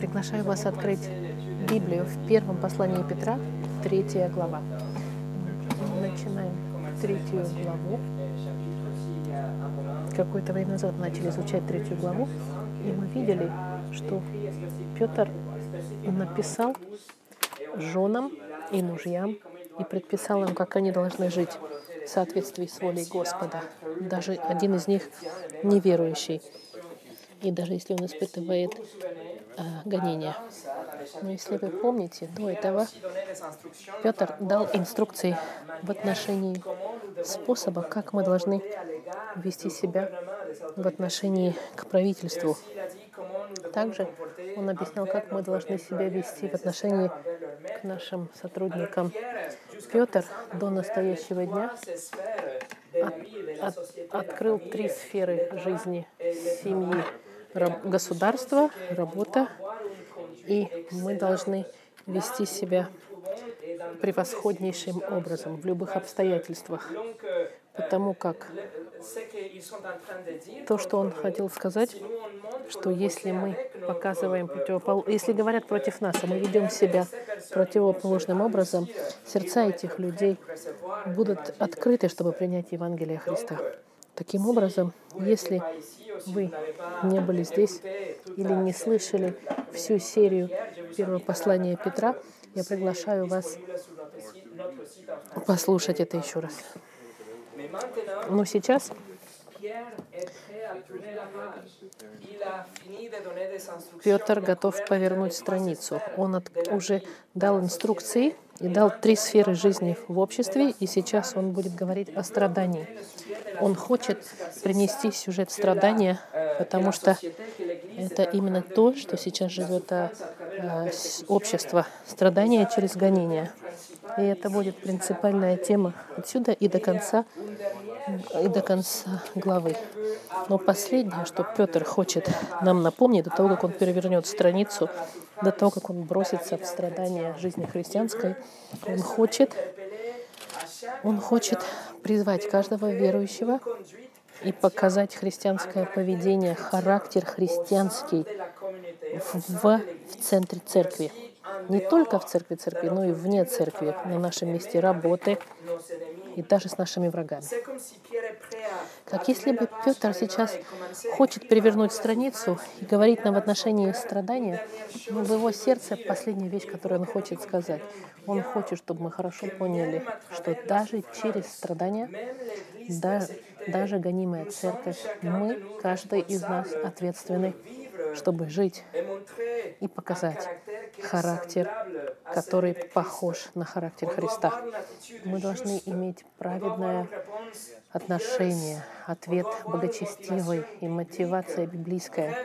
Приглашаю вас открыть Библию в первом послании Петра, третья глава. Начинаем третью главу. Какое-то время назад начали изучать третью главу, и мы видели, что Петр написал женам и мужьям и предписал им, как они должны жить в соответствии с волей Господа. Даже один из них неверующий. И даже если он испытывает гонения. Но если вы помните, до этого Петр дал инструкции в отношении способа, как мы должны вести себя в отношении к правительству. Также он объяснял, как мы должны себя вести в отношении к нашим сотрудникам. Петр до настоящего дня от, от, открыл три сферы жизни семьи государство, работа, и мы должны вести себя превосходнейшим образом в любых обстоятельствах. Потому как то, что он хотел сказать, что если мы показываем противопол... если говорят против нас, а мы ведем себя противоположным образом, сердца этих людей будут открыты, чтобы принять Евангелие Христа. Таким образом, если вы не были здесь или не слышали всю серию первого послания Петра, я приглашаю вас послушать это еще раз. Но сейчас Петр готов повернуть страницу. Он от, уже дал инструкции и дал три сферы жизни в обществе, и сейчас он будет говорить о страдании. Он хочет принести сюжет страдания, потому что это именно то, что сейчас живет а, общество. Страдания через гонение. И это будет принципиальная тема отсюда и до конца, и до конца главы. Но последнее, что Петр хочет нам напомнить, до того, как он перевернет страницу, до того, как он бросится в страдания жизни христианской, он хочет, он хочет призвать каждого верующего и показать христианское поведение, характер христианский в, в центре церкви не только в церкви церкви, но и вне церкви, на нашем месте работы и даже с нашими врагами. Как если бы Петр сейчас хочет перевернуть страницу и говорить нам в отношении страдания, но в его сердце последняя вещь, которую он хочет сказать. Он хочет, чтобы мы хорошо поняли, что даже через страдания, да, даже гонимая церковь, мы, каждый из нас ответственны чтобы жить и показать характер, который похож на характер Христа. Мы должны иметь праведное отношение, ответ благочестивый и мотивация библейская.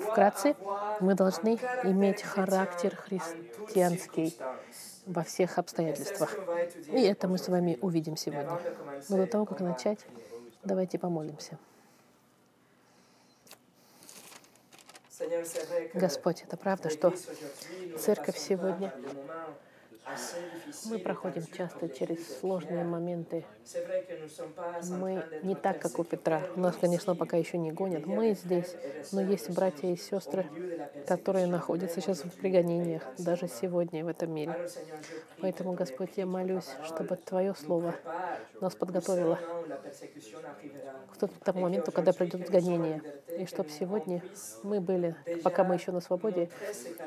Вкратце, мы должны иметь характер христианский во всех обстоятельствах. И это мы с вами увидим сегодня. Но до того, как начать, давайте помолимся. Господь, это правда, что церковь сегодня мы проходим часто через сложные моменты. Мы не так, как у Петра. Нас, конечно, пока еще не гонят. Мы здесь, но есть братья и сестры, которые находятся сейчас в пригонениях, даже сегодня в этом мире. Поэтому, Господь, я молюсь, чтобы Твое Слово нас подготовило к тому моменту, когда придет гонение. И чтобы сегодня мы были, пока мы еще на свободе,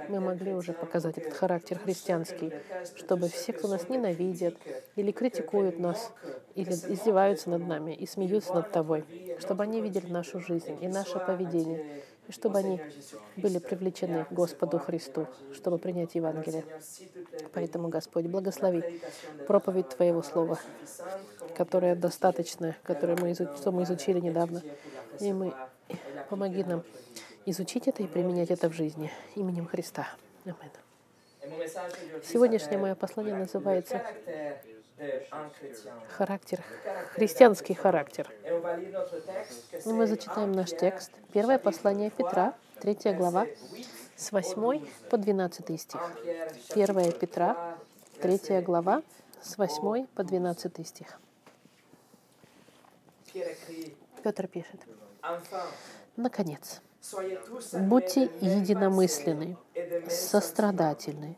мы могли уже показать этот характер христианский, чтобы все, кто нас ненавидят или критикуют нас, или издеваются над нами и смеются над тобой, чтобы они видели нашу жизнь и наше поведение, и чтобы они были привлечены к Господу Христу, чтобы принять Евангелие. Поэтому, Господь, благослови проповедь Твоего Слова, которая достаточная, которую мы, изуч... что мы изучили недавно. И мы помоги нам изучить это и применять это в жизни именем Христа. Аминь. Сегодняшнее мое послание называется характер, христианский характер. И мы зачитаем наш текст. Первое послание Петра, третья глава, с 8 по 12 стих. Первое Петра, третья глава, с 8 по 12 стих. Петр пишет. Наконец, Будьте единомысленны, сострадательны,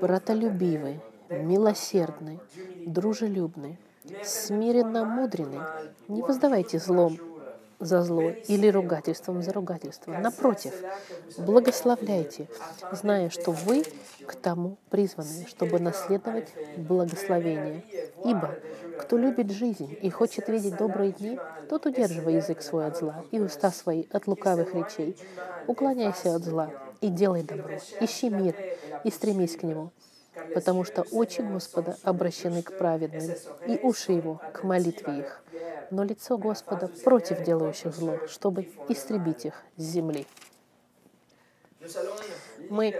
братолюбивы, милосердны, дружелюбны, смиренно мудрены. Не воздавайте злом за зло или ругательством за ругательство. Напротив, благословляйте, зная, что вы к тому призваны, чтобы наследовать благословение. Ибо кто любит жизнь и хочет видеть добрые дни, тот удерживай язык свой от зла и уста свои от лукавых речей. Уклоняйся от зла и делай добро. Ищи мир и стремись к нему потому что очи Господа обращены к праведным, и уши Его к молитве их. Но лицо Господа против делающих зло, чтобы истребить их с земли. Мы,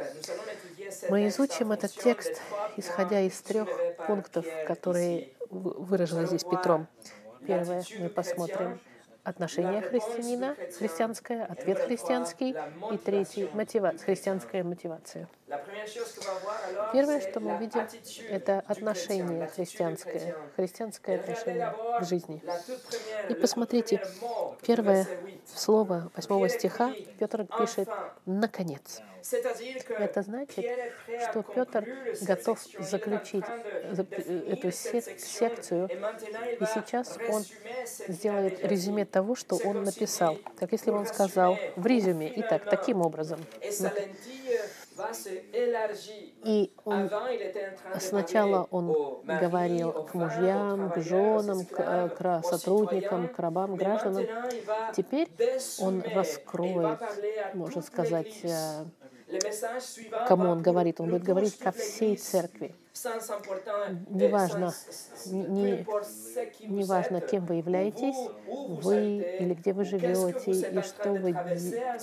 мы изучим этот текст, исходя из трех пунктов, которые выражены здесь Петром. Первое, мы посмотрим отношение христианина, христианское, ответ христианский, и третий — мотива... христианская мотивация. Первое, что мы видим, это отношение христианское, христианское отношение к жизни. И посмотрите, первое слово восьмого стиха. Петр пишет «наконец». Это значит, что Петр готов заключить эту секцию, и сейчас он сделает резюме того, что он написал. Как если бы он сказал в резюме, итак, таким образом. И он, сначала он говорил к мужьям, к женам, к, э, к сотрудникам, к рабам, гражданам. Теперь он раскроет, можно сказать, э, кому он говорит. Он будет говорить ко всей церкви. Неважно, не, не важно, кем вы являетесь, вы или где вы живете, и что вы,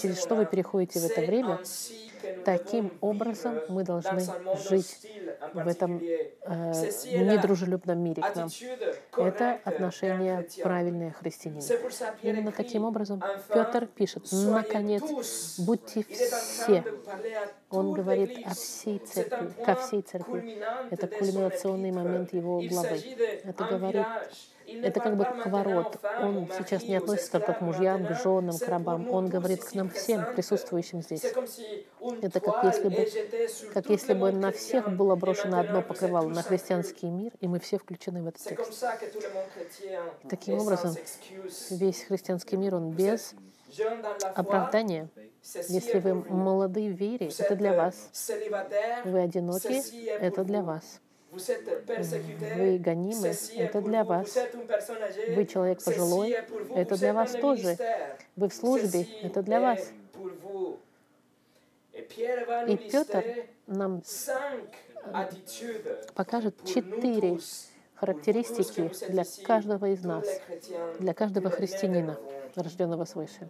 через что вы переходите в это время, Таким образом мы должны жить в этом э, недружелюбном мире к нам. Это отношение правильное христианина. Именно таким образом Петр пишет, наконец, будьте все. Он говорит о всей церкви, ко всей церкви. Это кульминационный момент его главы. Это говорит это как бы поворот. Он сейчас не относится только к мужьям, к женам, к рабам. Он говорит к нам всем, присутствующим здесь. Это как если бы, как если бы на всех было брошено одно покрывало, на христианский мир, и мы все включены в этот текст. Таким образом, весь христианский мир, он без оправдания. Если вы молоды в вере, это для вас. Вы одиноки, это для вас. Вы гонимы, это для вас. Вы человек пожилой, это для вас тоже. Вы в службе, это для вас. И Петр нам покажет четыре характеристики для каждого из нас, для каждого христианина, рожденного свыше.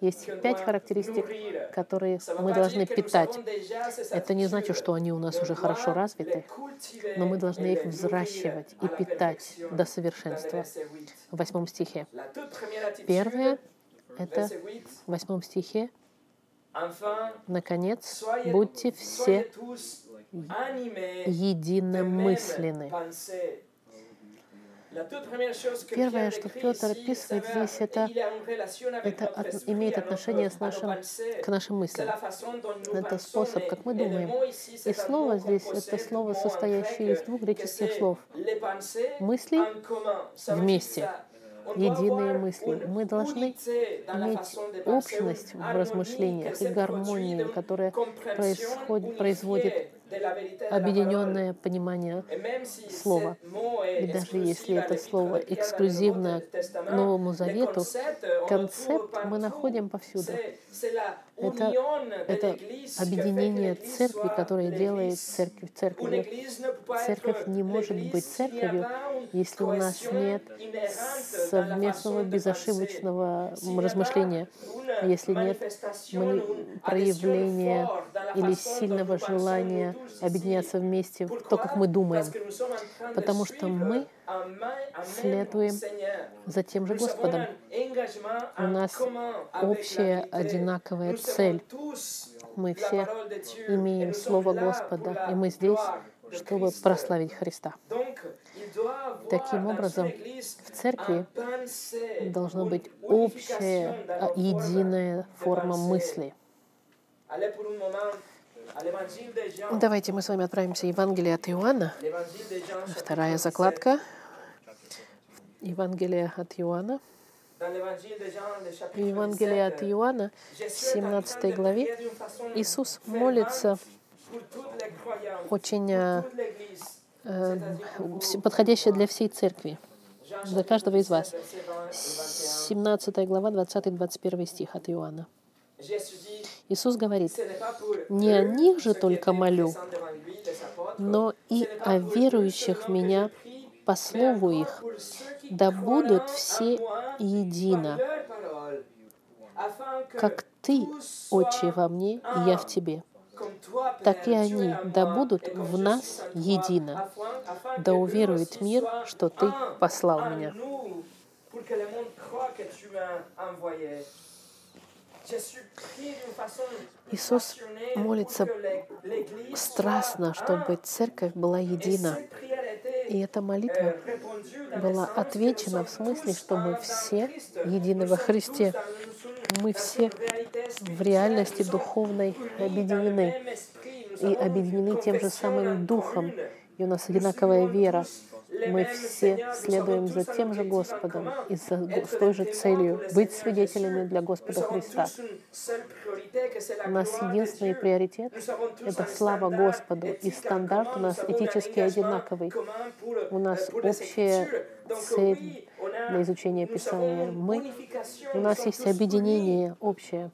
Есть пять характеристик, которые мы должны питать. Это не значит, что они у нас уже хорошо развиты, но мы должны их взращивать и питать до совершенства. В восьмом стихе. Первое — это в восьмом стихе Наконец, будьте все единомысленны. Первое, что Петр описывает здесь, это, это от, имеет отношение с нашим, к нашим мыслям. Это способ, как мы думаем. И слово здесь — это слово, состоящее из двух греческих слов. Мысли вместе единые мысли. Мы должны иметь общность в размышлениях и гармонию, которая происходит, производит объединенное понимание слова. И даже если это слово эксклюзивно к Новому Завету, концепт мы находим повсюду. Это, это объединение церкви, которое делает церковь церковью. Церковь не может быть церковью, если у нас нет совместного безошибочного размышления, если нет проявления или сильного желания объединяться вместе то, как мы думаем. Потому что мы следуем за тем же Господом. У нас общая одинаковая цель. Мы все имеем Слово Господа, и мы здесь, чтобы прославить Христа. Таким образом, в церкви должна быть общая, а, единая форма мысли. Давайте мы с вами отправимся в Евангелие от Иоанна. Вторая закладка. Евангелие от Иоанна. В Евангелии от Иоанна, 17 главе, Иисус молится очень э, э, подходящее для всей церкви, для каждого из вас. 17 глава, 20-21 стих от Иоанна. Иисус говорит, не о них же только молю, но и о верующих в Меня по слову их, да будут все едино, как Ты, Отче, во мне, и я в Тебе. Так и они, да будут в нас едино, да уверует мир, что Ты послал меня. Иисус молится страстно, чтобы церковь была едина. И эта молитва была отвечена в смысле, что мы все едины во Христе. Мы все в реальности духовной объединены и объединены тем же самым Духом. И у нас одинаковая вера. Мы все следуем за тем же Господом и за, с той же целью быть свидетелями для Господа Христа. У нас единственный приоритет — это слава Господу, и стандарт у нас этически одинаковый. У нас общая цель на изучение Писания. Мы, у нас есть объединение общее.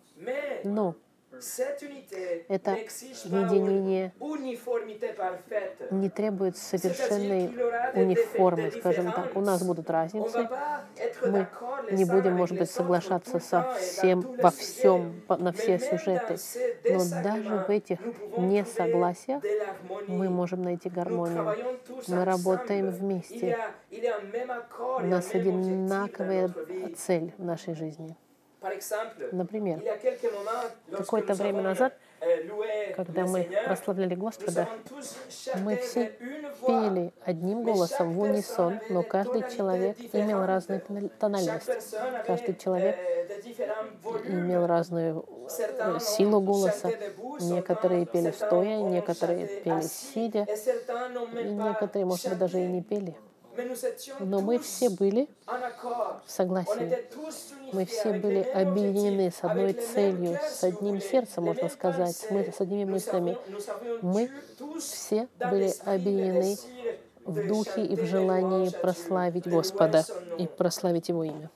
Но это единение не требует совершенной униформы, скажем так. У нас будут разницы. Мы не будем, может быть, соглашаться со всем, во всем, на все сюжеты. Но даже в этих несогласиях мы можем найти гармонию. Мы работаем вместе. У нас одинаковая цель в нашей жизни. Например, какое-то время назад, euh, когда мы прославляли Господа, мы все пели одним голосом в унисон, но каждый человек имел разную тональность. Каждый человек euh, имел разную силу голоса. Некоторые пели стоя, некоторые пели сидя, и некоторые, может быть, даже и не пели. Но мы все были в согласии. Мы все были объединены с одной целью, с одним сердцем, можно сказать, с одними мыслями. Мы все были объединены в духе и в желании прославить Господа и прославить Его имя.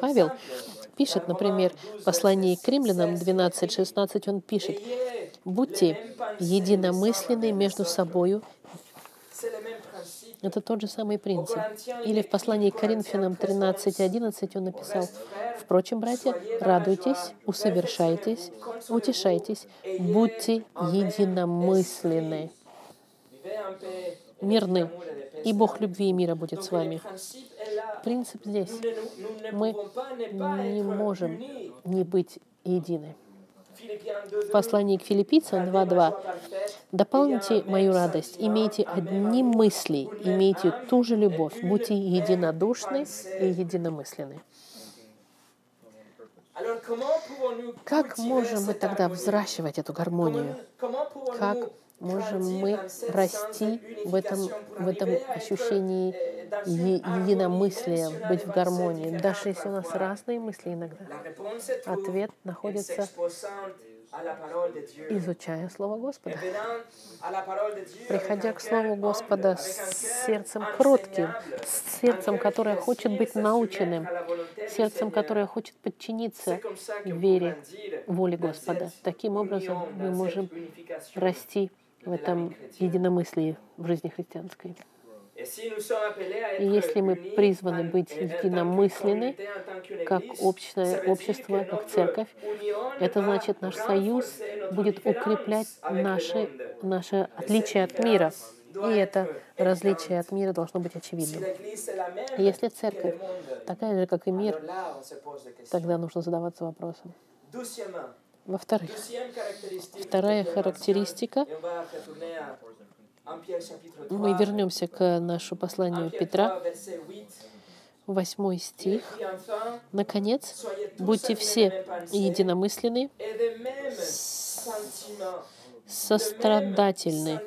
Павел пишет, например, в послании к римлянам 12.16, он пишет, «Будьте единомысленны между собою это тот же самый принцип. Или в послании к Коринфянам 13.11 он написал, «Впрочем, братья, радуйтесь, усовершайтесь, утешайтесь, будьте единомысленны, мирны, и Бог любви и мира будет с вами». Принцип здесь. Мы не можем не быть едины. В послании к филиппийцам 2.2 «Дополните мою радость, имейте одни мысли, имейте ту же любовь, будьте единодушны и единомысленны». Как можем мы тогда взращивать эту гармонию? Как можем мы расти в этом, в этом ощущении единомыслия, быть в гармонии, даже если у нас разные мысли иногда. Ответ находится изучая Слово Господа, приходя к Слову Господа с сердцем кротким, с сердцем, которое хочет быть наученным, сердцем, которое хочет подчиниться вере, воле Господа. Таким образом мы можем расти в этом единомыслии в жизни христианской. И если мы призваны быть единомысленны, как общее, общество, как церковь, это значит, наш союз будет укреплять наши, наше отличие от мира. И это различие от мира должно быть очевидным. Если церковь такая же, как и мир, тогда нужно задаваться вопросом. Во-вторых, вторая характеристика, Мы вернемся к нашему посланию Петра, восьмой стих. Наконец, будьте все единомысленны, сострадательны,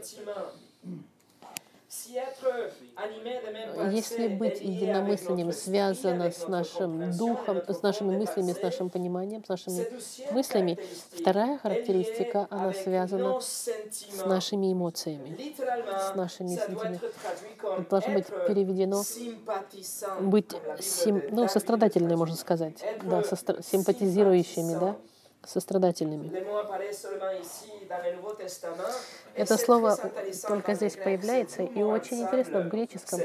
если быть единомыслием связано с нашим духом, с нашими мыслями, с нашим пониманием, с нашими мыслями, вторая характеристика, она связана с нашими эмоциями, с нашими сентиментами. Должно быть переведено быть сим, ну, сострадательными, можно сказать, да, состра- симпатизирующими, да, сострадательными. Это слово только здесь появляется, и очень интересно, в греческом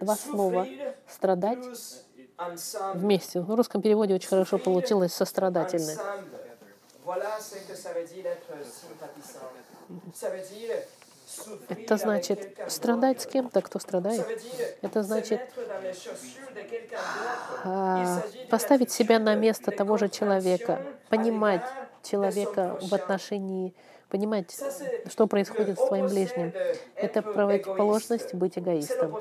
два слова «страдать» вместе. В русском переводе очень хорошо получилось «сострадательный». Это значит страдать с кем-то, кто страдает. Это значит а, поставить себя на место того же человека, понимать человека в отношении, понимать, что происходит с твоим ближним. Это противоположность быть эгоистом.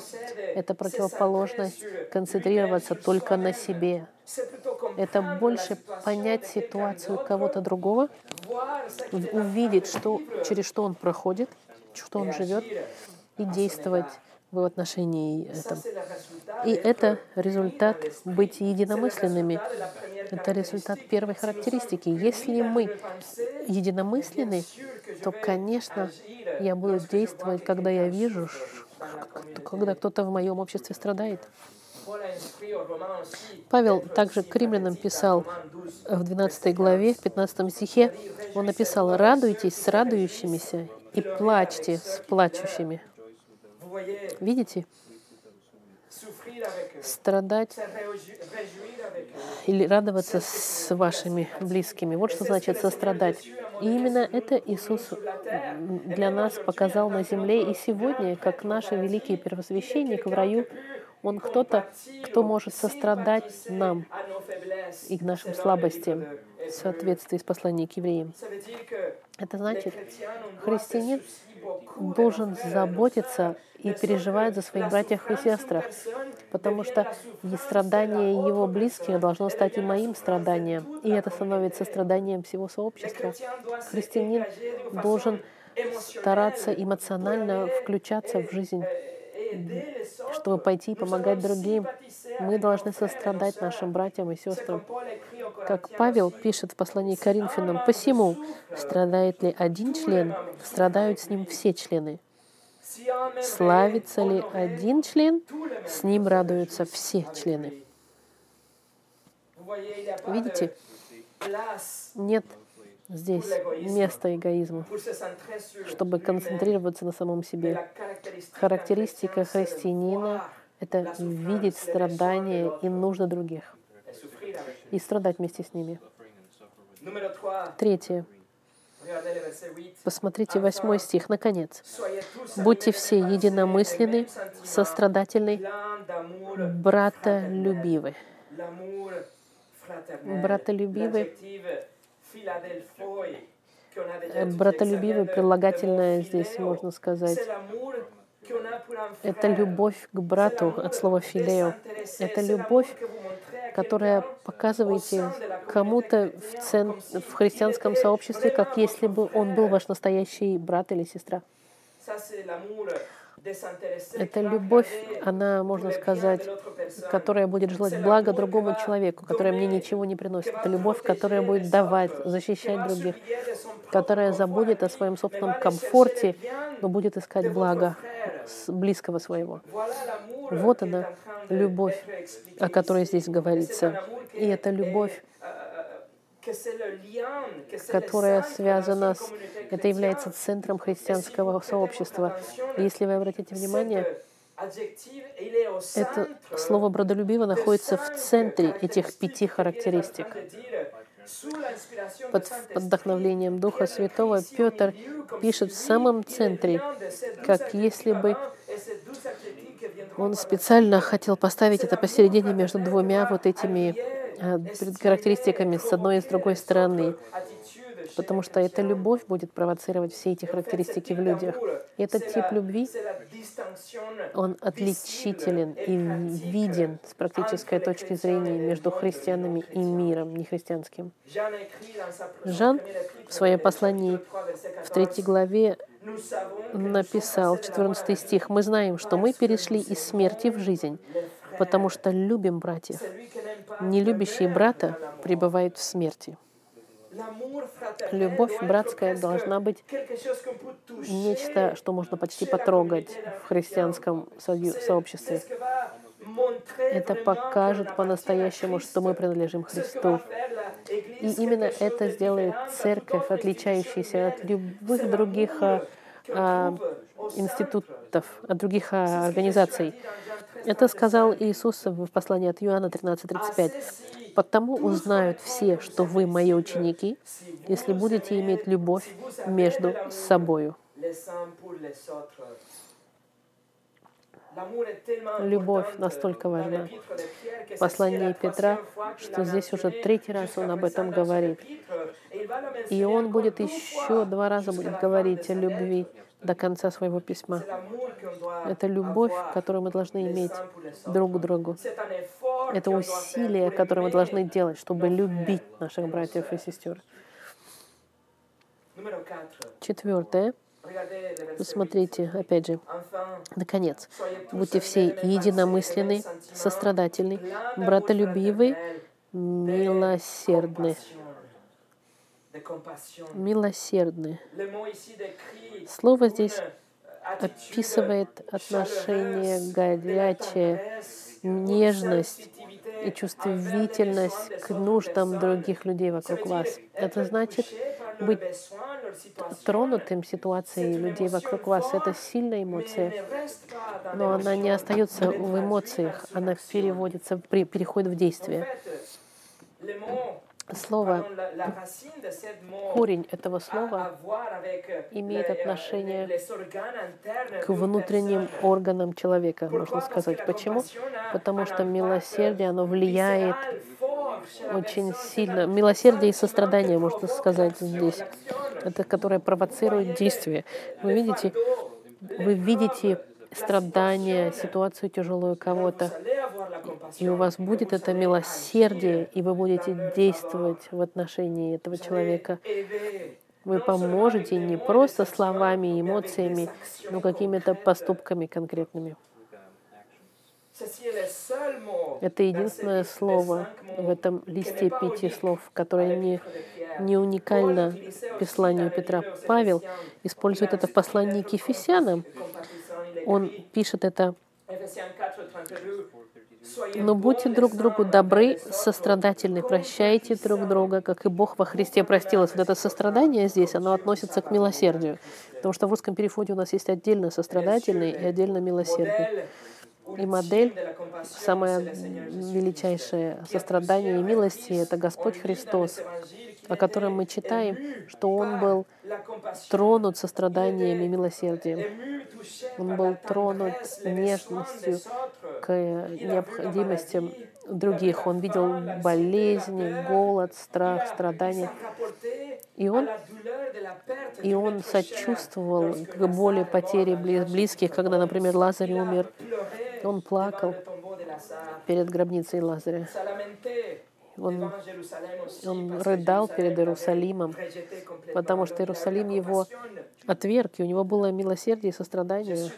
Это противоположность концентрироваться только на себе. Это больше понять ситуацию кого-то другого, увидеть, что, через что он проходит, что он живет, и действовать в отношении этого. И это результат быть единомысленными. Это результат первой характеристики. Если мы единомысленны, то, конечно, я буду действовать, когда я вижу, когда кто-то в моем обществе страдает. Павел также к римлянам писал в 12 главе, в 15 стихе, он написал «Радуйтесь с радующимися и плачьте с плачущими». Видите? Страдать или радоваться с вашими близкими. Вот что значит сострадать. И именно это Иисус для нас показал на земле и сегодня, как наш великий первосвященник в раю, он кто-то, кто может сострадать нам и к нашим слабостям в соответствии с посланием к евреям. Это значит, христианин должен заботиться и переживать за своих братьев и сестрах, потому что страдание его близких должно стать и моим страданием, и это становится страданием всего сообщества. Христианин должен стараться эмоционально включаться в жизнь чтобы пойти и помогать другим, мы должны сострадать нашим братьям и сестрам. Как Павел пишет в послании к Коринфянам, «Посему страдает ли один член, страдают с ним все члены. Славится ли один член, с ним радуются все члены». Видите? Нет здесь место эгоизму, чтобы концентрироваться на самом себе. Характеристика христианина — это видеть страдания и нужды других и страдать вместе с ними. Третье. Посмотрите восьмой стих. Наконец, будьте все единомысленны, сострадательны, братолюбивы. Братолюбивы Братолюбивый прилагательное здесь можно сказать. Это любовь к брату от слова «филео». Это любовь, которая показываете кому-то в, цен... в христианском сообществе, как если бы он был ваш настоящий брат или сестра. Это любовь, она, можно сказать, которая будет желать блага другому человеку, которая мне ничего не приносит. Это любовь, которая будет давать, защищать других, которая забудет о своем собственном комфорте, но будет искать благо близкого своего. Вот она, любовь, о которой здесь говорится. И это любовь, которая связана с... Это является центром христианского сообщества. И если вы обратите внимание, это слово «бродолюбиво» находится в центре этих пяти характеристик. Под вдохновлением Духа Святого Петр пишет в самом центре, как если бы он специально хотел поставить это посередине между двумя вот этими Э, характеристиками с одной и с другой стороны. потому что эта любовь будет провоцировать все эти характеристики в людях. И этот тип любви, он отличителен и виден с практической точки зрения между христианами и миром нехристианским. Жан в своем послании в третьей главе написал, 14 стих, «Мы знаем, что мы перешли из смерти в жизнь, потому что любим братьев. Не любящий брата пребывает в смерти». Любовь братская должна быть нечто, что можно почти потрогать в христианском сообществе. Это покажет по-настоящему, что мы принадлежим Христу. И именно это сделает церковь, отличающаяся от любых других а, институтов, от других а, организаций. Это сказал Иисус в послании от Иоанна 13:35. «Потому узнают все, что вы мои ученики, если будете иметь любовь между собою». Любовь настолько важна. Послание Петра, что здесь уже третий раз он об этом говорит. И он будет еще два раза будет говорить о любви до конца своего письма. Это любовь, которую мы должны иметь друг к другу. Это усилие, которое мы должны делать, чтобы любить наших братьев и сестер. Четвертое. Посмотрите, опять же, наконец, будьте все единомысленны, сострадательны, братолюбивы, милосердны. Милосердны. Слово здесь описывает отношение горячее, нежность и чувствительность к нуждам других людей вокруг вас. Это значит быть тронутым ситуацией людей вокруг вас. Это сильная эмоция, но она не остается в эмоциях, она переводится, переходит в действие. Слово, корень этого слова имеет отношение к внутренним органам человека, можно сказать. Почему? Потому что милосердие, оно влияет очень сильно. Милосердие и сострадание, можно сказать здесь. Это которое провоцирует действие. Вы видите, вы видите страдания, ситуацию тяжелую кого-то, и у вас будет это милосердие, и вы будете действовать в отношении этого человека. Вы поможете не просто словами эмоциями, но какими-то поступками конкретными. Это единственное слово в этом листе пяти слов, которое не, не уникально посланию Петра. Павел использует это в послании к Ефесянам. Он пишет это но будьте друг другу добры, сострадательны, прощайте друг друга, как и Бог во Христе простил вас. Вот это сострадание здесь, оно относится к милосердию. Потому что в русском переводе у нас есть отдельно сострадательный и отдельно милосердный. И модель, самое величайшее сострадание и милости — это Господь Христос, о котором мы читаем, что Он был тронут состраданием и милосердием. Он был тронут нежностью к необходимостям других. Он видел болезни, голод, страх, страдания. И он, и он сочувствовал к боли потери близких, когда, например, Лазарь умер. Он плакал перед гробницей Лазаря. Он, он рыдал перед Иерусалимом, потому что Иерусалим его отверг, и у него было милосердие и сострадание.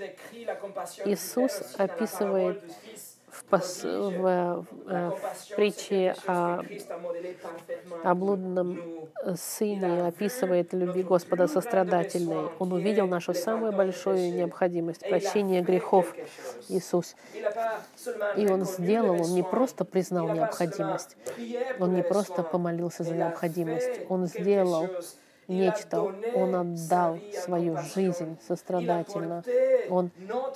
Иисус описывает в, пос, в, в, в притче о, о блудном сыне описывает любви Господа сострадательной. Он увидел нашу самую большую необходимость — прощение грехов Иисус. И Он сделал, Он не просто признал необходимость, Он не просто помолился за необходимость, Он сделал нечто. Он отдал свою жизнь сострадательно. Он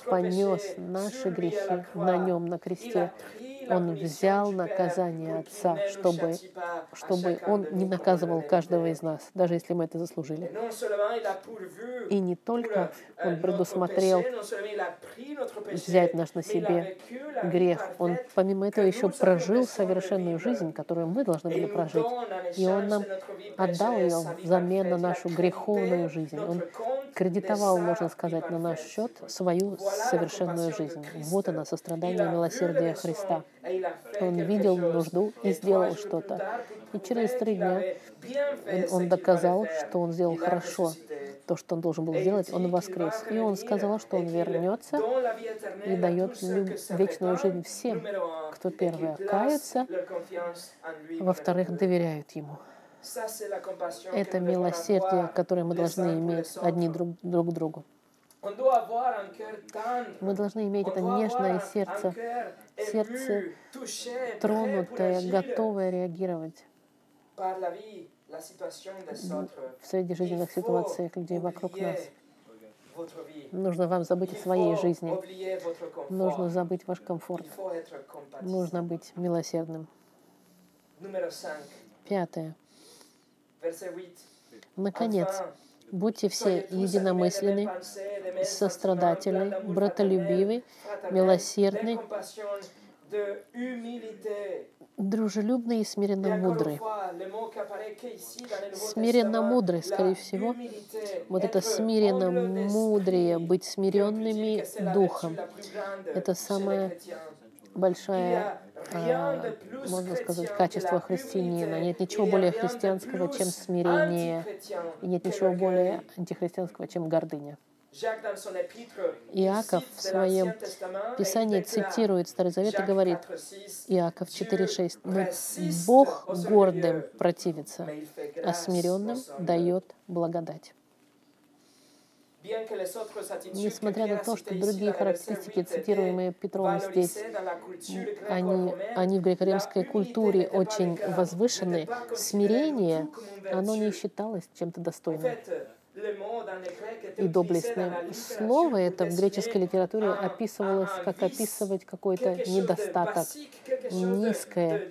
понес наши грехи на нем, на кресте. Он взял наказание Отца, чтобы, чтобы Он не наказывал каждого из нас, даже если мы это заслужили. И не только Он предусмотрел взять наш на себе грех, Он помимо этого еще прожил совершенную жизнь, которую мы должны были прожить. И Он нам отдал ее взамен на нашу греховную жизнь. Он кредитовал, можно сказать, на наш счет свою совершенную жизнь. Вот она, сострадание и милосердие Христа. Он видел нужду и сделал что-то. И через три дня он доказал, что он сделал хорошо то, что он должен был сделать, он воскрес. И он сказал, что он вернется и дает вечную жизнь всем, кто первое кается, во-вторых, доверяют ему. Это милосердие, которое мы должны иметь одни друг, друг другу. Мы должны иметь это нежное сердце, сердце тронутое, готовое реагировать. В среди жизненных ситуациях людей вокруг нас. Нужно вам забыть о своей жизни. Нужно забыть ваш комфорт. Нужно быть милосердным. Пятое. Наконец, будьте все единомысленны, сострадательны, братолюбивы, милосердны, дружелюбный и смиренно мудрый. Смиренно мудрый, скорее всего, вот это смиренно мудрее, быть смиренными духом, это самое большое, а, можно сказать, качество христианина. Нет ничего более христианского, чем смирение, и нет ничего более антихристианского, чем гордыня. Иаков в своем Писании цитирует Старый Завет и говорит, Иаков 4.6, «Но Бог гордым противится, а смиренным дает благодать». Несмотря на то, что другие характеристики, цитируемые Петром здесь, они, они в греко-римской культуре очень возвышены, смирение, оно не считалось чем-то достойным и доблестное слово это в греческой литературе описывалось как описывать какой-то недостаток, низкое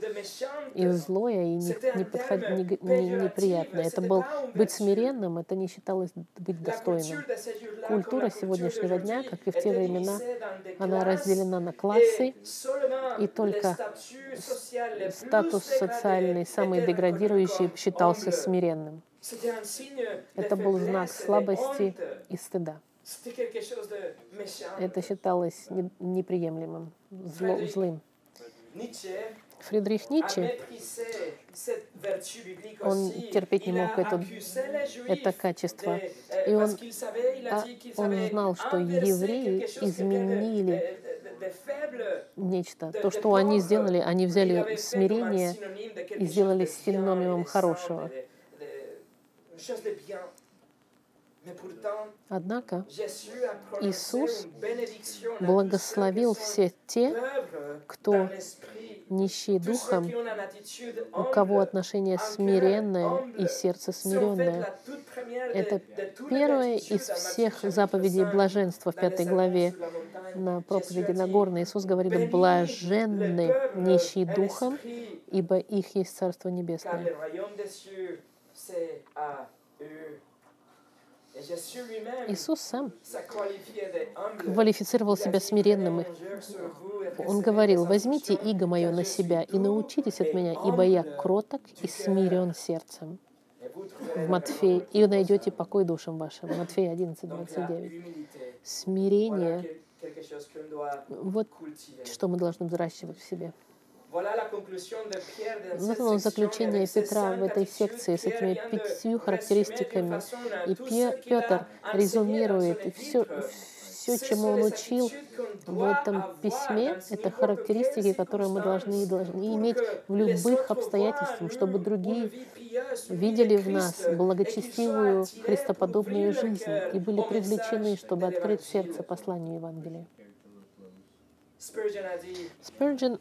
и злое, и не, не подход, не, не, неприятное. Это был быть смиренным, это не считалось быть достойным. Культура сегодняшнего дня, как и в те времена, она разделена на классы, и только статус социальный, самый деградирующий, считался смиренным. Это был знак слабости и стыда. Это считалось неприемлемым, зло, злым. Фридрих Ницше, он терпеть не мог это, это качество. И он, а, он знал, что евреи изменили нечто. То, что они сделали, они взяли смирение и сделали синонимом хорошего. Однако Иисус благословил все те, кто нищий духом, у кого отношение смиренное и сердце смиренное. Это первое из всех заповедей блаженства в пятой главе на проповеди Нагорной. Иисус говорит, блаженны нищие духом, ибо их есть Царство Небесное. Иисус сам квалифицировал себя смиренным. Он говорил, «Возьмите иго мое на себя и научитесь от меня, ибо я кроток и смирен сердцем». В Матфея, и найдете покой душам вашим. Матфея 11, 29. Смирение — вот что мы должны взращивать в себе. Вот заключение Петра в этой секции с этими пятью характеристиками. И Петр резюмирует и все, все, чему он учил в этом письме, это характеристики, которые мы должны, должны иметь в любых обстоятельствах, чтобы другие видели в нас благочестивую христоподобную жизнь и были привлечены, чтобы открыть сердце посланию Евангелия. Спurgeon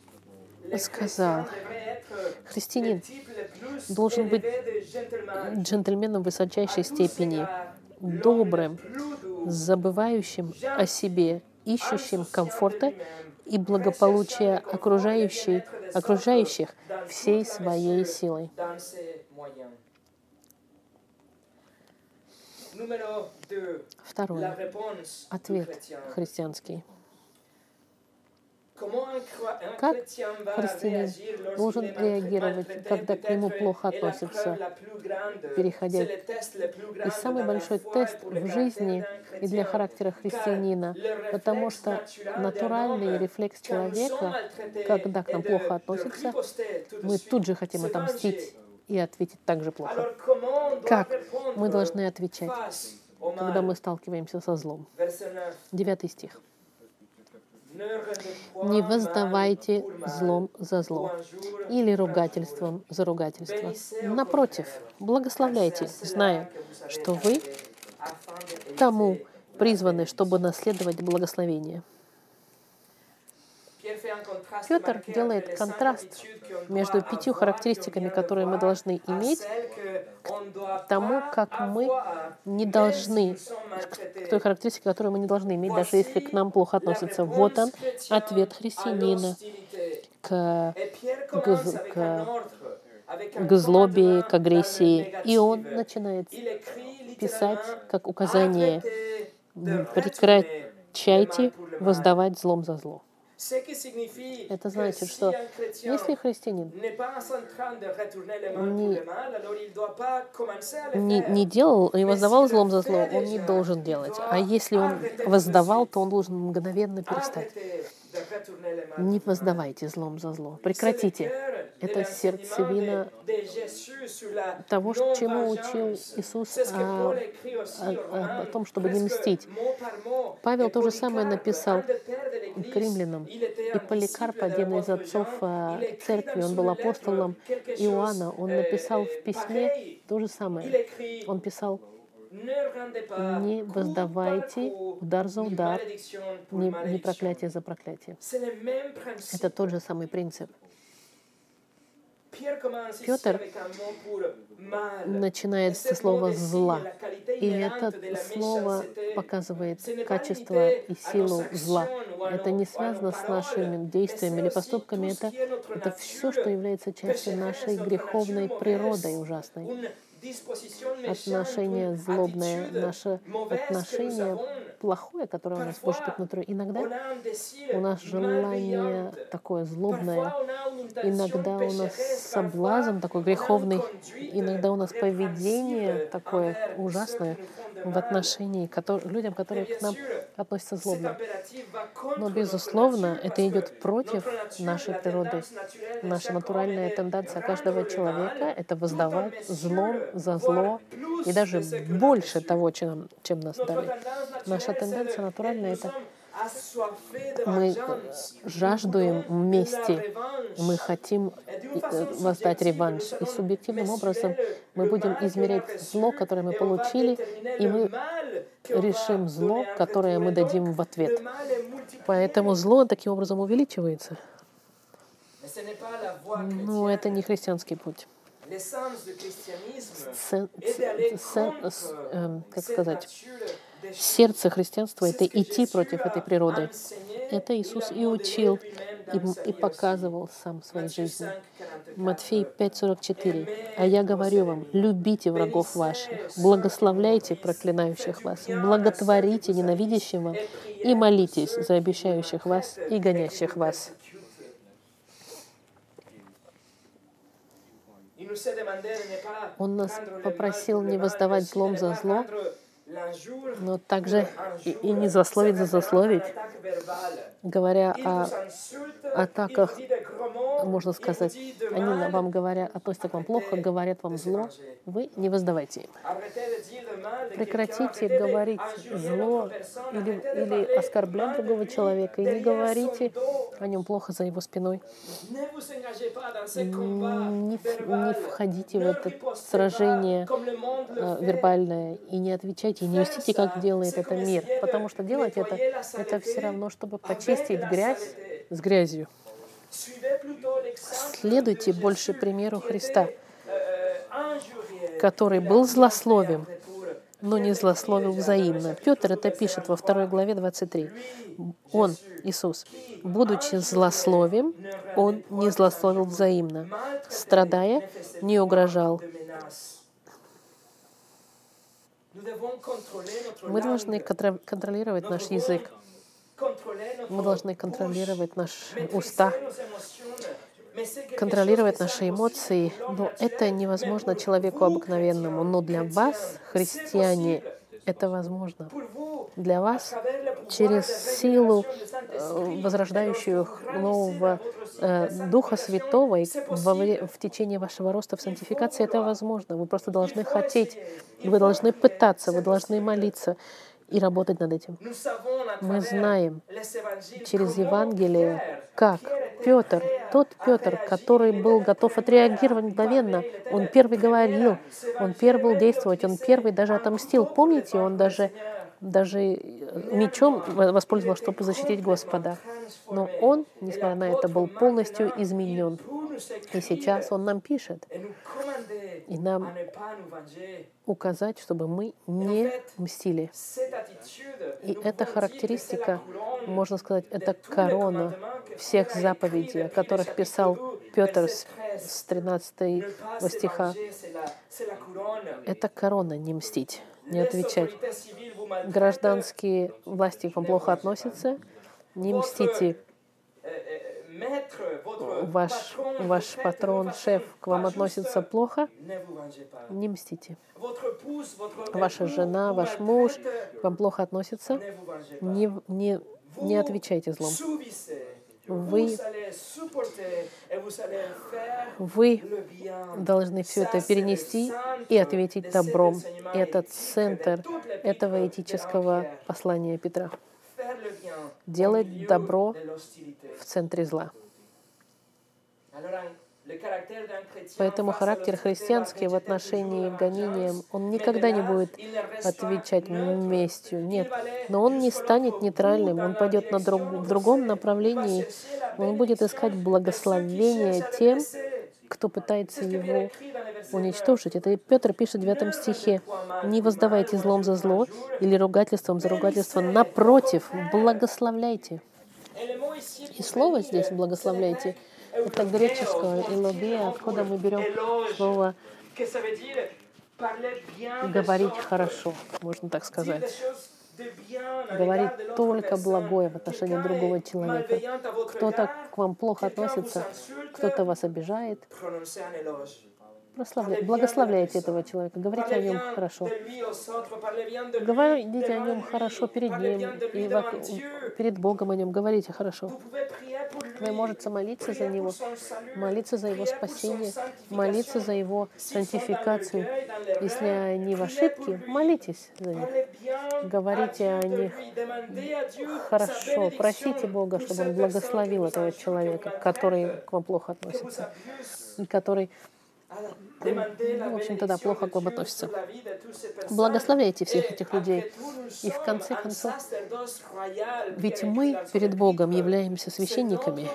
сказал, христианин должен быть джентльменом высочайшей степени, добрым, забывающим о себе ищущим комфорта и благополучия окружающей, окружающих всей своей силой. dans ses moyens. Numéro 2. La Второе. Ответ христианский. Как христианин должен реагировать, когда к нему плохо относятся, переходя- И самый большой тест в жизни и для характера христианина, потому что натуральный рефлекс человека, когда к нам плохо относятся, мы тут же хотим отомстить и ответить так же плохо. Как мы должны отвечать, когда мы сталкиваемся со злом? Verset 9. Девятый стих. Не воздавайте злом за зло или ругательством за ругательство. Напротив, благословляйте, зная, что вы тому призваны, чтобы наследовать благословение. Петр делает контраст между пятью характеристиками, которые мы должны иметь, doit тому, как мы не должны, к той характеристике, которую мы не должны иметь, даже если к нам плохо относятся. Вот он, ответ христианина к, к- к, к злобе, к агрессии. И он начинает писать как указание «прекращайте воздавать злом за зло». Это значит, что Если христианин не, не, не делал, не воздавал злом за зло, он не должен делать. А если он воздавал, то он должен мгновенно перестать. Не воздавайте злом за зло. Прекратите. Это сердцевина того, чему учил Иисус о, о- о том, чтобы не мстить. Павел то же самое написал к римлянам. И Поликарп, один из отцов а, церкви, он был апостолом Иоанна, он написал в письме то же самое. Он писал, не воздавайте удар за удар, не, не проклятие за проклятие. Это тот же самый принцип. Петр Начинает со слова «зла». И это слово показывает качество и силу зла. Это не связано с нашими действиями или поступками. Это, это все, что является частью нашей греховной природы ужасной. Отношение злобное, наше отношение плохое, которое у нас может быть внутри. Иногда у нас желание такое злобное, иногда у нас соблазн такой греховный, иногда у нас поведение такое ужасное в отношении котор- людям, которые к нам относятся злобно. Но, безусловно, это идет против нашей природы. Наша натуральная тенденция каждого человека — это воздавать злом за зло и даже больше того, чем, чем нас дали. Наша тенденция натуральная — это мы жаждуем мести, мы хотим э, воздать реванш. И субъективным образом мы будем измерять зло, которое мы получили, и мы решим зло, которое мы дадим в ответ. Поэтому зло таким образом увеличивается. Но это не христианский путь. С- эм, как сказать, сердце христианства — это идти против этой природы. Это Иисус и учил, и, и показывал сам в своей жизни. Матфей 5:44. «А я говорю вам, любите врагов ваших, благословляйте проклинающих вас, благотворите ненавидящим вам и молитесь за обещающих вас и гонящих вас». Он нас попросил не воздавать злом за зло, но также и, и не злословить за злословить, говоря о атаках, можно сказать, они вам говорят, относятся к вам плохо, говорят вам зло, вы не воздавайте им. Прекратите говорить зло или, или оскорблять другого человека, и не говорите о нем плохо за его спиной. Не, не входите в это сражение э, вербальное и не отвечайте, и не мстите, как делает это мир. Потому что делать это, это все равно, чтобы почистить грязь с грязью. Следуйте больше примеру Христа, который был злословим но не злословил взаимно. Петр это пишет во второй главе 23. Он, Иисус, будучи злословием, он не злословил взаимно. Страдая, не угрожал. Мы должны контролировать наш язык. Мы должны контролировать наши уста, контролировать наши эмоции, но это невозможно человеку обыкновенному. Но для вас, христиане, это возможно. Для вас через силу э, возрождающую нового э, Духа Святого и в течение вашего роста в сантификации это возможно. Вы просто должны хотеть, вы должны пытаться, вы должны молиться и работать над этим. Мы знаем через Евангелие, как Петр, тот Петр, который был готов отреагировать мгновенно, он первый говорил, он первый был действовать, он первый даже отомстил. Помните, он даже даже мечом воспользовался, чтобы защитить Господа. Но он, несмотря на это, был полностью изменен. И сейчас он нам пишет, и нам указать, чтобы мы не мстили. И эта характеристика, можно сказать, это корона всех заповедей, о которых писал Петр с 13 стиха. Это корона не мстить, не отвечать. Гражданские власти к вам плохо относятся, не мстите. Ваш, ваш патрон, шеф к вам относится плохо, не мстите. Ваша жена, ваш муж к вам плохо относится, не, не, не отвечайте злом. Вы, вы должны все это перенести и ответить добром. Это центр этого этического послания Петра делать добро в центре зла. Поэтому характер христианский в отношении гонениям, он никогда не будет отвечать местью, нет. Но он не станет нейтральным, он пойдет на друг, в другом направлении, он будет искать благословение тем, кто пытается его уничтожить. Это Петр пишет в 9 стихе. «Не воздавайте злом за зло или ругательством за ругательство. Напротив, благословляйте». И слово здесь «благословляйте» — это греческое «элогия», откуда мы берем слово «говорить хорошо», можно так сказать говорить только благое в отношении другого человека. Кто-то к вам плохо относится, кто-то вас обижает. Благословляйте этого человека, говорите о нем хорошо. Говорите о нем хорошо перед ним и перед Богом о нем говорите хорошо. Вы можете молиться за него, молиться за его спасение, молиться за его сантификацию. Если они в ошибке, молитесь за них. Говорите о них хорошо. Просите Бога, чтобы Он благословил этого человека, который к вам плохо относится, который ну, в общем-то, да, плохо к вам относятся. Благословляйте всех этих людей. И в конце концов, ведь мы перед Богом являемся священниками.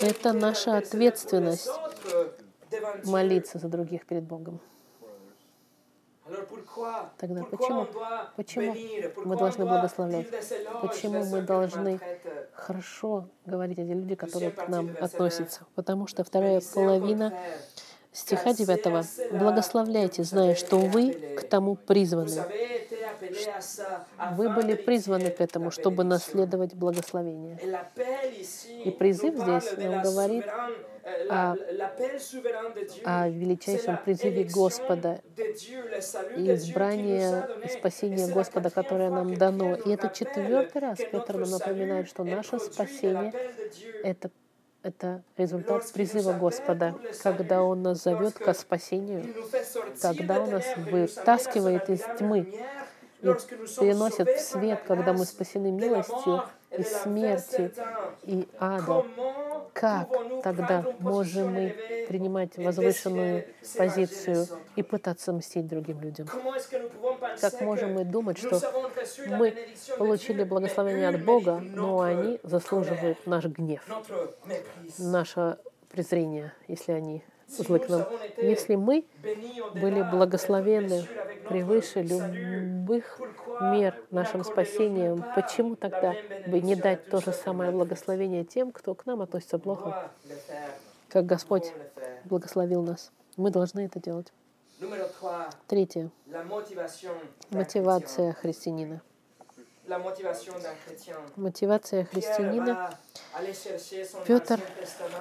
Это наша ответственность молиться за других перед Богом. Тогда почему, почему мы должны благословлять? Почему мы должны хорошо говорить о людях, которые к нам относятся? Потому что вторая половина стиха 9. «Благословляйте, зная, что вы к тому призваны». Вы были призваны к этому, чтобы наследовать благословение. И призыв здесь нам говорит о, о величайшем призыве Господа и избрание и спасение Господа, которое нам дано. И это четвертый раз Петр нам напоминает, что наше спасение — это это результат призыва Господа, когда Он нас зовет к спасению, когда Он нас вытаскивает из тьмы и переносит в свет, когда мы спасены милостью из смерти и ада. Как тогда можем мы принимать возвышенную позицию и пытаться мстить другим людям? Как можем мы думать, что мы получили благословение от Бога, но они заслуживают наш гнев, наше презрение, если они к. Если мы были благословены превыше любых мер нашим спасением, почему тогда бы не дать то же самое благословение тем, кто к нам относится плохо, как Господь благословил нас? Мы должны это делать. Третье. Мотивация христианина. Мотивация христианина. Петр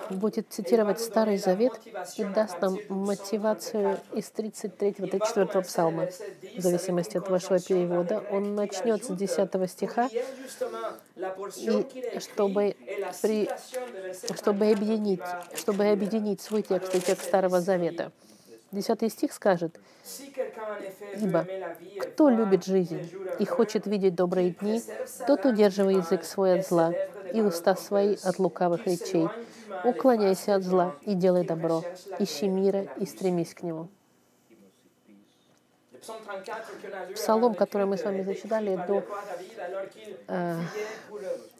будет цитировать Старый Завет и даст нам мотивацию из 33-34 псалма, в зависимости от вашего перевода. Он начнет с 10 стиха, и чтобы, при, чтобы, объединить, чтобы объединить свой текст и текст Старого Завета. Десятый стих скажет, «Ибо кто любит жизнь и хочет видеть добрые дни, тот удерживает язык свой от зла и уста свои от лукавых речей. Уклоняйся от зла и делай добро, ищи мира и стремись к нему». Псалом, который мы с вами зачитали, до, э,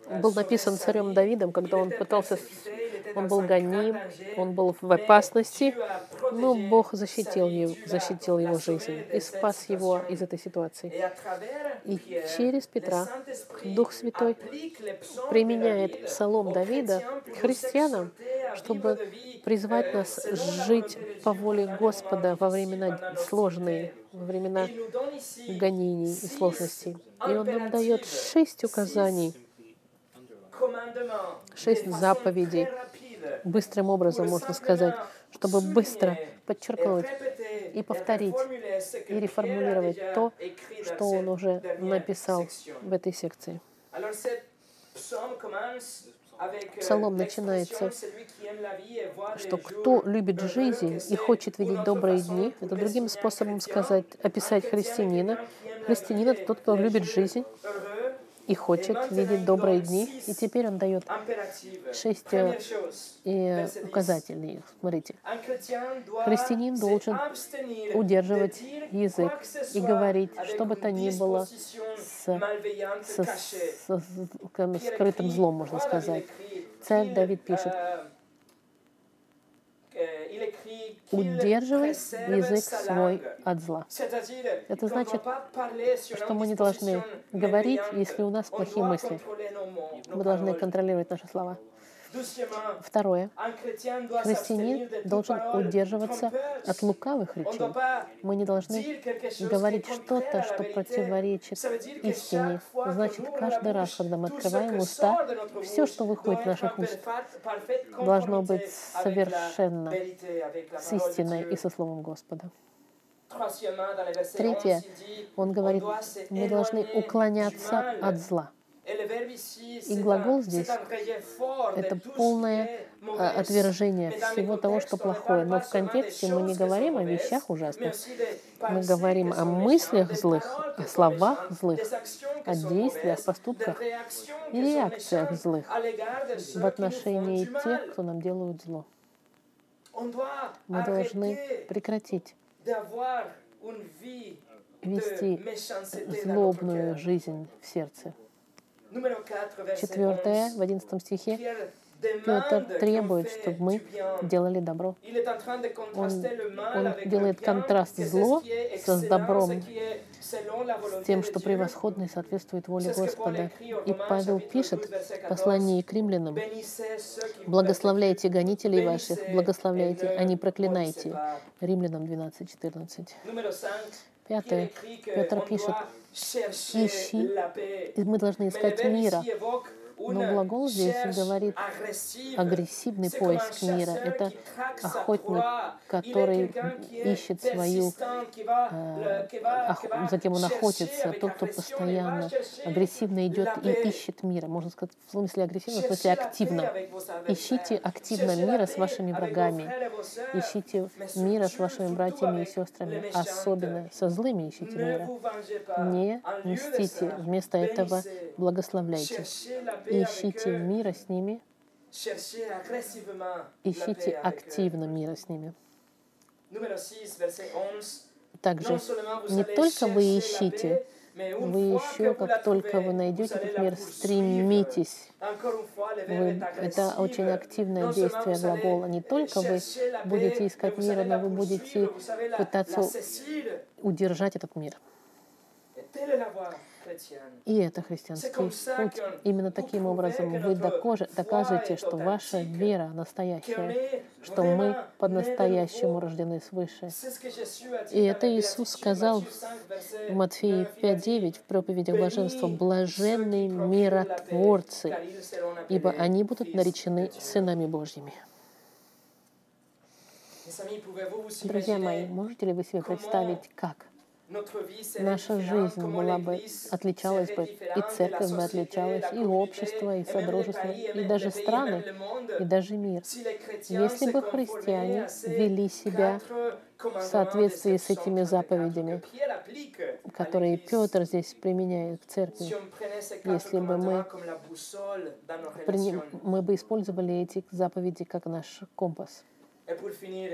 был написан царем Давидом, когда он пытался, он был гоним, он был в опасности, но Бог защитил его, защитил его жизнь и спас его из этой ситуации. И через Петра Дух Святой применяет псалом Давида к христианам, чтобы призвать нас жить по воле Господа во времена сложные, во времена гонений и сложностей. И Он нам дает шесть указаний, шесть заповедей, быстрым образом, можно сказать, чтобы быстро подчеркнуть и повторить, и реформулировать то, что он уже написал в этой секции. Псалом начинается, что кто любит жизнь и хочет видеть добрые дни, это другим способом сказать, описать христианина. Христианин — это тот, кто любит жизнь и хочет видеть добрые дни. И теперь он дает шесть э, и указателей. Смотрите. Христианин должен удерживать язык и говорить, что бы то ни было с, с, с, с скрытым злом, можно сказать. Царь Давид пишет, удерживай язык свой от зла. Это значит, что мы не должны говорить, если у нас плохие мысли. Мы должны контролировать наши слова. Второе. Христианин должен удерживаться от лукавых речей. Мы не должны говорить что-то, что противоречит истине. Значит, каждый раз, когда мы открываем уста, все, что выходит из наших уст, должно быть совершенно с истиной и со Словом Господа. Третье, он говорит, мы должны уклоняться от зла. И глагол здесь — это полное а, отвержение всего того, что плохое. Но в контексте мы не говорим о вещах ужасных. Мы говорим о мыслях злых, о словах злых, о действиях, поступках и реакциях злых в отношении тех, кто нам делают зло. Мы должны прекратить вести злобную жизнь в сердце. Четвертое, в одиннадцатом стихе, Петр требует, чтобы мы делали добро. Он, он делает контраст зло с добром, с тем, что превосходно и соответствует воле Господа. И Павел пишет в послании к римлянам, «Благословляйте гонителей ваших, благословляйте, а не проклинайте». Римлянам 12:14. Пятое. Петр пишет, ищи, и мы должны искать мира. Но глагол здесь говорит агрессивный поиск мира. Это охотник, который ищет свою, э, за кем он охотится, тот, кто постоянно агрессивно идет и ищет мира. Можно сказать, в смысле агрессивно, в смысле активно. Ищите активно мира с вашими врагами. Ищите мира с вашими братьями и сестрами. Особенно со злыми ищите мира. Не мстите. Вместо этого благословляйте ищите мира с ними, ищите активно мира с ними. Также не только вы ищите, Вы еще, как только вы найдете этот мир, стремитесь. Вы, это очень активное действие глагола. Не только вы будете искать мира, но вы будете пытаться удержать этот мир. И это христианский путь. Именно таким образом вы докажете, что ваша вера настоящая, что мы по-настоящему рождены свыше. И это Иисус сказал в Матфея 5.9 в проповедях блаженства, «Блаженные миротворцы, ибо они будут наречены сынами Божьими». Друзья мои, можете ли вы себе представить, как наша жизнь была бы, отличалась бы, и церковь бы отличалась, и общество, и содружество, и даже страны, и даже мир. Если бы христиане вели себя в соответствии с этими заповедями, которые Петр здесь применяет в церкви, если бы мы, мы бы использовали эти заповеди как наш компас.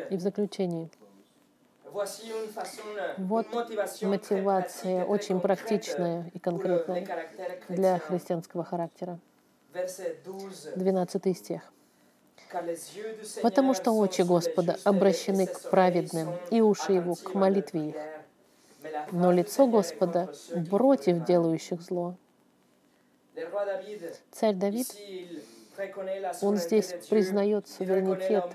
И в заключении, вот мотивация очень практичная и конкретная для христианского характера. 12 стих. «Потому что очи Господа обращены к праведным, и уши Его к молитве их. Но лицо Господа против делающих зло». Царь Давид он здесь признает суверенитет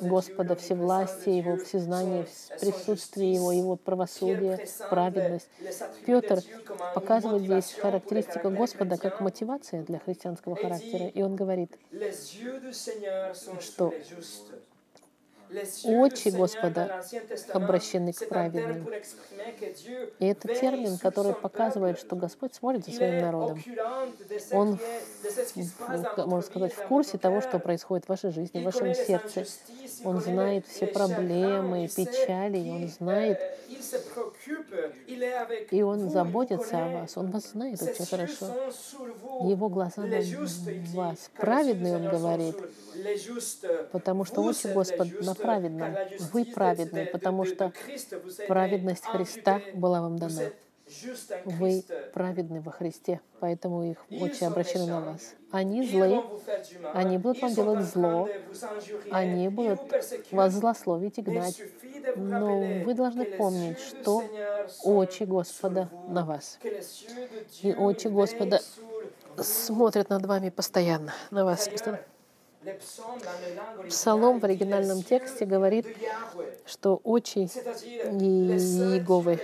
Господа, всевластие Его, всезнание, присутствие Его, Его правосудие, праведность. Петр показывает здесь характеристику Господа как мотивация для христианского характера. И он говорит, что очи Господа обращены к праведным. И это термин, который показывает, что Господь смотрит за своим народом. Он, можно сказать, в курсе того, что происходит в вашей жизни, в вашем сердце. Он знает все проблемы, печали, он знает, и он заботится о вас. Он вас знает очень хорошо. Его глаза на вас. Праведный, он говорит, потому что очи Господа на праведном. Вы праведны, потому что праведность Христа была вам дана. Вы праведны во Христе, поэтому их очи обращены на вас. Они злые, они будут вам делать зло, они будут вас злословить и гнать. Но вы должны помнить, что очи Господа на вас. И очи Господа смотрят над вами постоянно, на вас постоянно. Псалом в оригинальном тексте говорит, что очи Иеговы,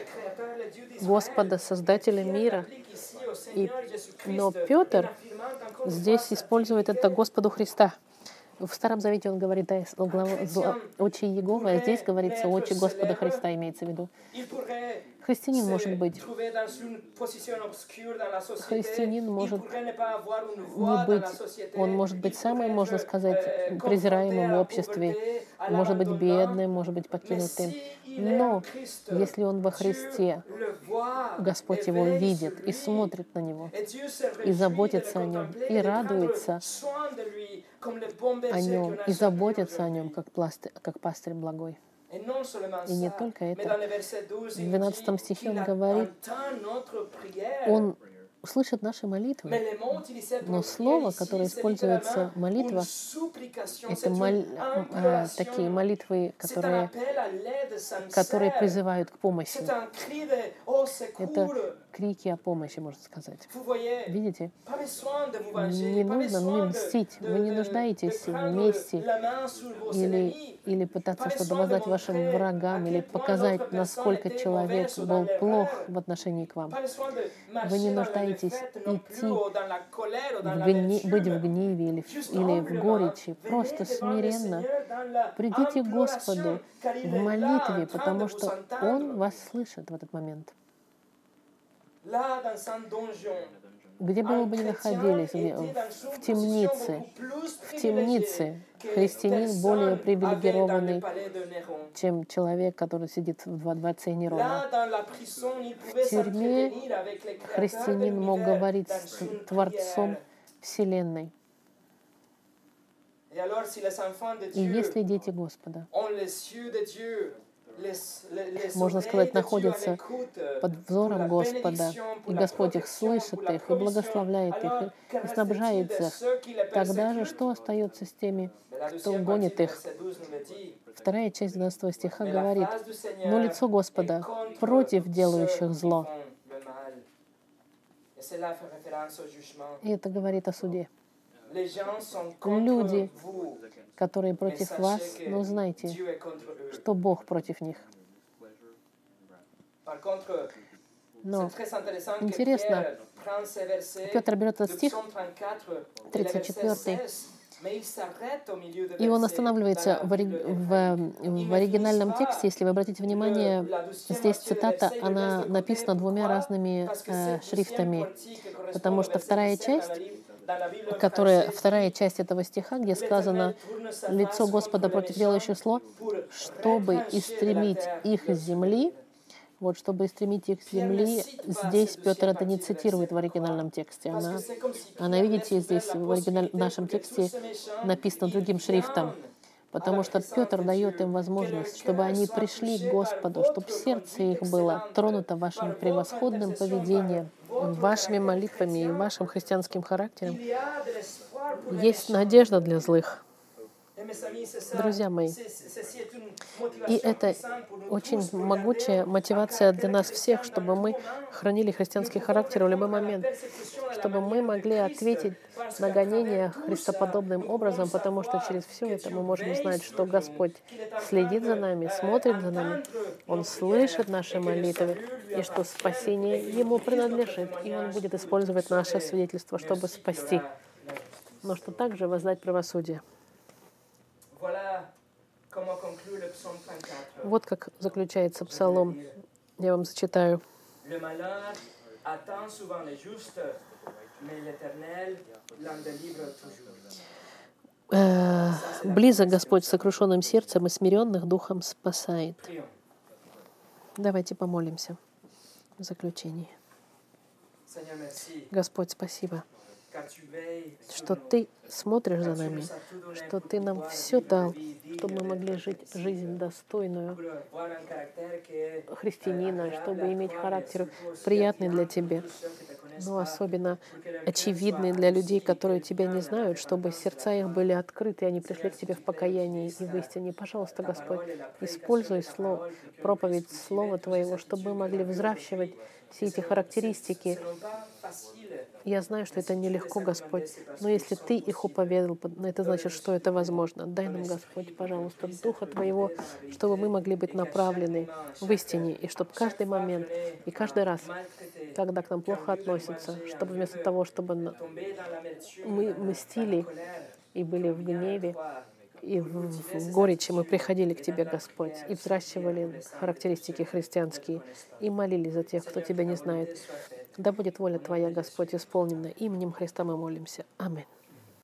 Господа, Создателя мира. И, но Петр здесь использует это Господу Христа. В Старом Завете он говорит да, очи Егова, а здесь говорится очи Господа Христа, имеется в виду. Христианин может быть, христианин может не быть, он может быть самым, можно сказать, презираемым в обществе, может быть бедным, может быть покинутым. Но если он во Христе, Господь его видит и смотрит на него, и заботится о нем, и радуется о нем, и заботится о нем, как, пластырь, как пастырь благой. И не только это. В 12 стихе он говорит, он услышит наши молитвы. Но слово, которое используется молитва, это мол, а, такие молитвы, которые, которые призывают к помощи. Это крики о помощи, можно сказать. Видите? Не нужно мне мстить. Вы не нуждаетесь в мести или, или пытаться что-то воздать вашим врагам, или показать, насколько человек был плох в отношении к вам. Вы не нуждаетесь идти, в гне... быть в гневе или, или в горечи. Просто смиренно придите к Господу в молитве, потому что Он вас слышит в этот момент где бы бы ни находились, в темнице, в темнице, христианин более привилегированный, чем человек, который сидит в дворце Нерона. В тюрьме христианин мог говорить с Творцом Вселенной. И если дети Господа можно сказать, находятся под взором Господа, и Господь их слышит их, и благословляет их, и, и снабжает их. Тогда же что остается с теми, кто гонит их? Вторая часть 12 стиха говорит, «Но лицо Господа против делающих зло». И это говорит о суде. Люди, которые против вас, но знайте, что Бог против них. Но интересно, Петр берет этот стих, 34 и он останавливается в, в, в оригинальном тексте, если вы обратите внимание, здесь цитата, она написана двумя разными э, шрифтами, потому что вторая часть которая, вторая часть этого стиха, где сказано «лицо Господа против делающих зло, чтобы истремить их из земли», вот, чтобы стремить их с земли, здесь Петр это не цитирует в оригинальном тексте. Она, она видите, здесь в, оригиналь, в нашем тексте написано другим шрифтом. Потому что Петр дает им возможность, чтобы они пришли к Господу, чтобы сердце их было тронуто вашим превосходным поведением, вашими молитвами и вашим христианским характером. Есть надежда для злых. Друзья мои, и это очень могучая мотивация для нас всех, чтобы мы хранили христианский характер в любой момент, чтобы мы могли ответить на гонения христоподобным образом, потому что через все это мы можем знать, что Господь следит за нами, смотрит за нами, Он слышит наши молитвы, и что спасение Ему принадлежит, и Он будет использовать наше свидетельство, чтобы спасти, но что также воздать правосудие. Вот как заключается псалом. Я вам зачитаю. Э, близок Господь сокрушенным сердцем и смиренных духом спасает. Давайте помолимся в заключении. Господь, спасибо что Ты смотришь за нами, что Ты нам все дал, чтобы мы могли жить жизнь достойную. Христианина, чтобы иметь характер приятный для Тебя, но особенно очевидный для людей, которые Тебя не знают, чтобы сердца их были открыты, и они пришли к Тебе в покаянии. и в истине. Пожалуйста, Господь, используй слово, проповедь Слова Твоего, чтобы мы могли взращивать все эти характеристики я знаю, что это нелегко, Господь, но если Ты их уповедал, это значит, что это возможно. Дай нам, Господь, пожалуйста, Духа Твоего, чтобы мы могли быть направлены в истине, и чтобы каждый момент и каждый раз, когда к нам плохо относятся, чтобы вместо того, чтобы мы мстили и были в гневе, и в, в горечи мы приходили к Тебе, Господь, и взращивали характеристики христианские, и молились за тех, кто Тебя не знает. Да будет воля Твоя, Господь, исполнена. Именем Христа мы молимся. Аминь.